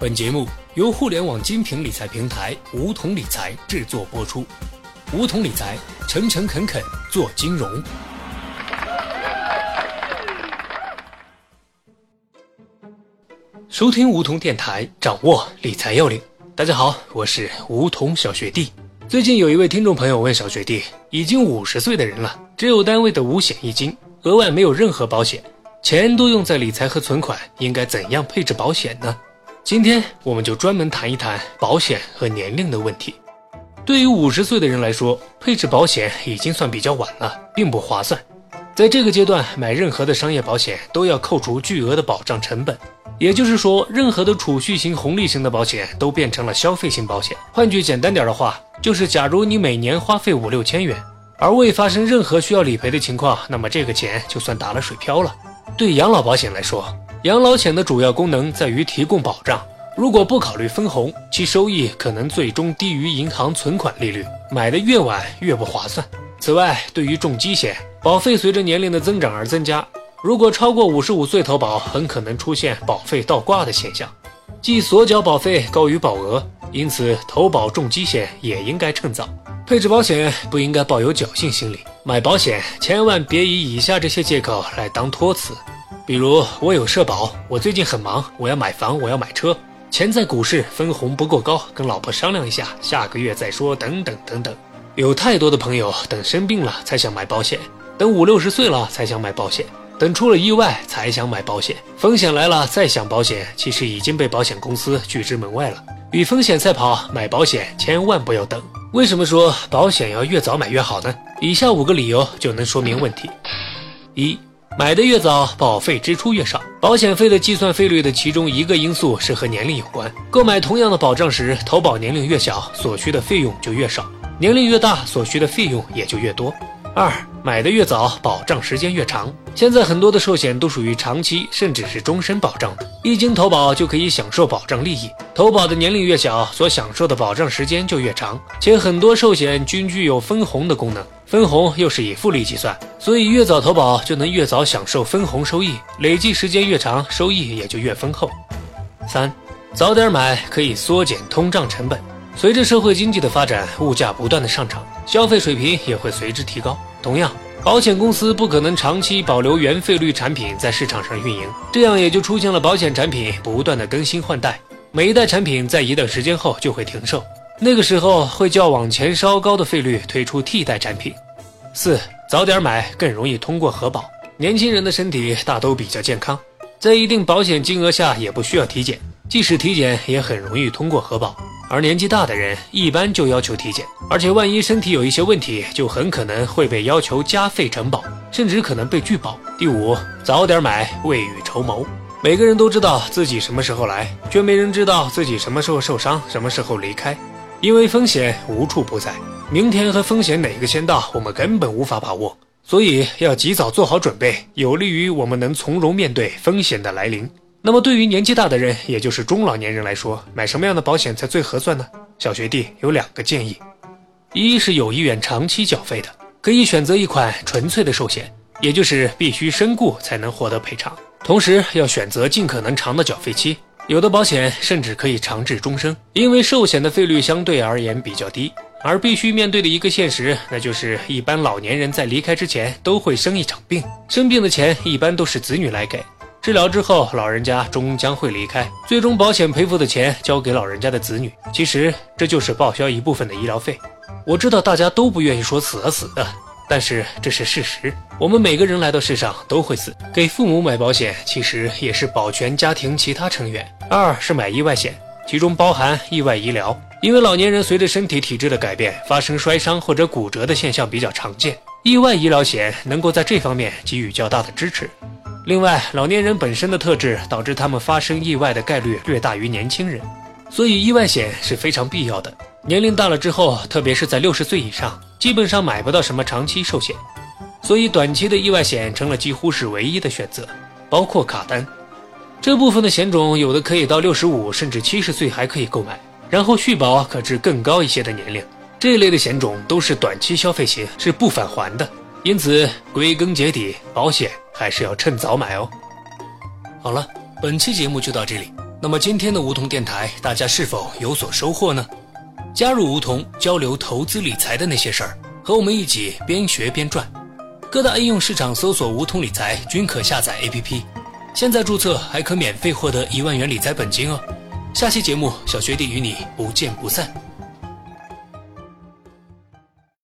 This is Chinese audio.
本节目由互联网精品理财平台梧桐理财制作播出。梧桐理财，诚诚恳恳做金融。收听梧桐电台，掌握理财要领。大家好，我是梧桐小学弟。最近有一位听众朋友问小学弟，已经五十岁的人了，只有单位的五险一金，额外没有任何保险，钱都用在理财和存款，应该怎样配置保险呢？今天我们就专门谈一谈保险和年龄的问题。对于五十岁的人来说，配置保险已经算比较晚了，并不划算。在这个阶段，买任何的商业保险都要扣除巨额的保障成本，也就是说，任何的储蓄型、红利型的保险都变成了消费型保险。换句简单点的话，就是假如你每年花费五六千元，而未发生任何需要理赔的情况，那么这个钱就算打了水漂了。对养老保险来说，养老险的主要功能在于提供保障。如果不考虑分红，其收益可能最终低于银行存款利率，买的越晚越不划算。此外，对于重疾险，保费随着年龄的增长而增加。如果超过五十五岁投保，很可能出现保费倒挂的现象，即所缴保费高于保额。因此，投保重疾险也应该趁早。配置保险不应该抱有侥幸心理，买保险千万别以以下这些借口来当托词，比如我有社保，我最近很忙，我要买房，我要买车，钱在股市分红不够高，跟老婆商量一下，下个月再说，等等等等。有太多的朋友等生病了才想买保险，等五六十岁了才想买保险，等出了意外才想买保险，风险来了再想保险，其实已经被保险公司拒之门外了。与风险赛跑，买保险千万不要等。为什么说保险要越早买越好呢？以下五个理由就能说明问题：一、买的越早，保费支出越少。保险费的计算费率的其中一个因素是和年龄有关。购买同样的保障时，投保年龄越小，所需的费用就越少。年龄越大，所需的费用也就越多。二，买的越早，保障时间越长。现在很多的寿险都属于长期甚至是终身保障的，一经投保就可以享受保障利益。投保的年龄越小，所享受的保障时间就越长，且很多寿险均具有分红的功能，分红又是以复利计算，所以越早投保就能越早享受分红收益，累计时间越长，收益也就越丰厚。三，早点买可以缩减通胀成本。随着社会经济的发展，物价不断的上涨，消费水平也会随之提高。同样，保险公司不可能长期保留原费率产品在市场上运营，这样也就出现了保险产品不断的更新换代，每一代产品在一段时间后就会停售，那个时候会较往前稍高的费率推出替代产品。四，早点买更容易通过核保。年轻人的身体大都比较健康，在一定保险金额下也不需要体检，即使体检也很容易通过核保。而年纪大的人一般就要求体检，而且万一身体有一些问题，就很可能会被要求加费承保，甚至可能被拒保。第五，早点买，未雨绸缪。每个人都知道自己什么时候来，却没人知道自己什么时候受伤，什么时候离开。因为风险无处不在，明天和风险哪个先到，我们根本无法把握，所以要及早做好准备，有利于我们能从容面对风险的来临。那么对于年纪大的人，也就是中老年人来说，买什么样的保险才最合算呢？小学弟有两个建议：一是有意愿长期缴费的，可以选择一款纯粹的寿险，也就是必须身故才能获得赔偿，同时要选择尽可能长的缴费期，有的保险甚至可以长至终生。因为寿险的费率相对而言比较低，而必须面对的一个现实，那就是一般老年人在离开之前都会生一场病，生病的钱一般都是子女来给。治疗之后，老人家终将会离开，最终保险赔付的钱交给老人家的子女。其实这就是报销一部分的医疗费。我知道大家都不愿意说死啊死的，但是这是事实。我们每个人来到世上都会死，给父母买保险其实也是保全家庭其他成员。二是买意外险，其中包含意外医疗，因为老年人随着身体体质的改变，发生摔伤或者骨折的现象比较常见，意外医疗险能够在这方面给予较大的支持。另外，老年人本身的特质导致他们发生意外的概率略大于年轻人，所以意外险是非常必要的。年龄大了之后，特别是在六十岁以上，基本上买不到什么长期寿险，所以短期的意外险成了几乎是唯一的选择。包括卡单这部分的险种，有的可以到六十五甚至七十岁还可以购买，然后续保可至更高一些的年龄。这一类的险种都是短期消费型，是不返还的。因此，归根结底，保险还是要趁早买哦。好了，本期节目就到这里。那么今天的梧桐电台，大家是否有所收获呢？加入梧桐，交流投资理财的那些事儿，和我们一起边学边赚。各大应用市场搜索“梧桐理财”均可下载 APP。现在注册还可免费获得一万元理财本金哦。下期节目，小学弟与你不见不散。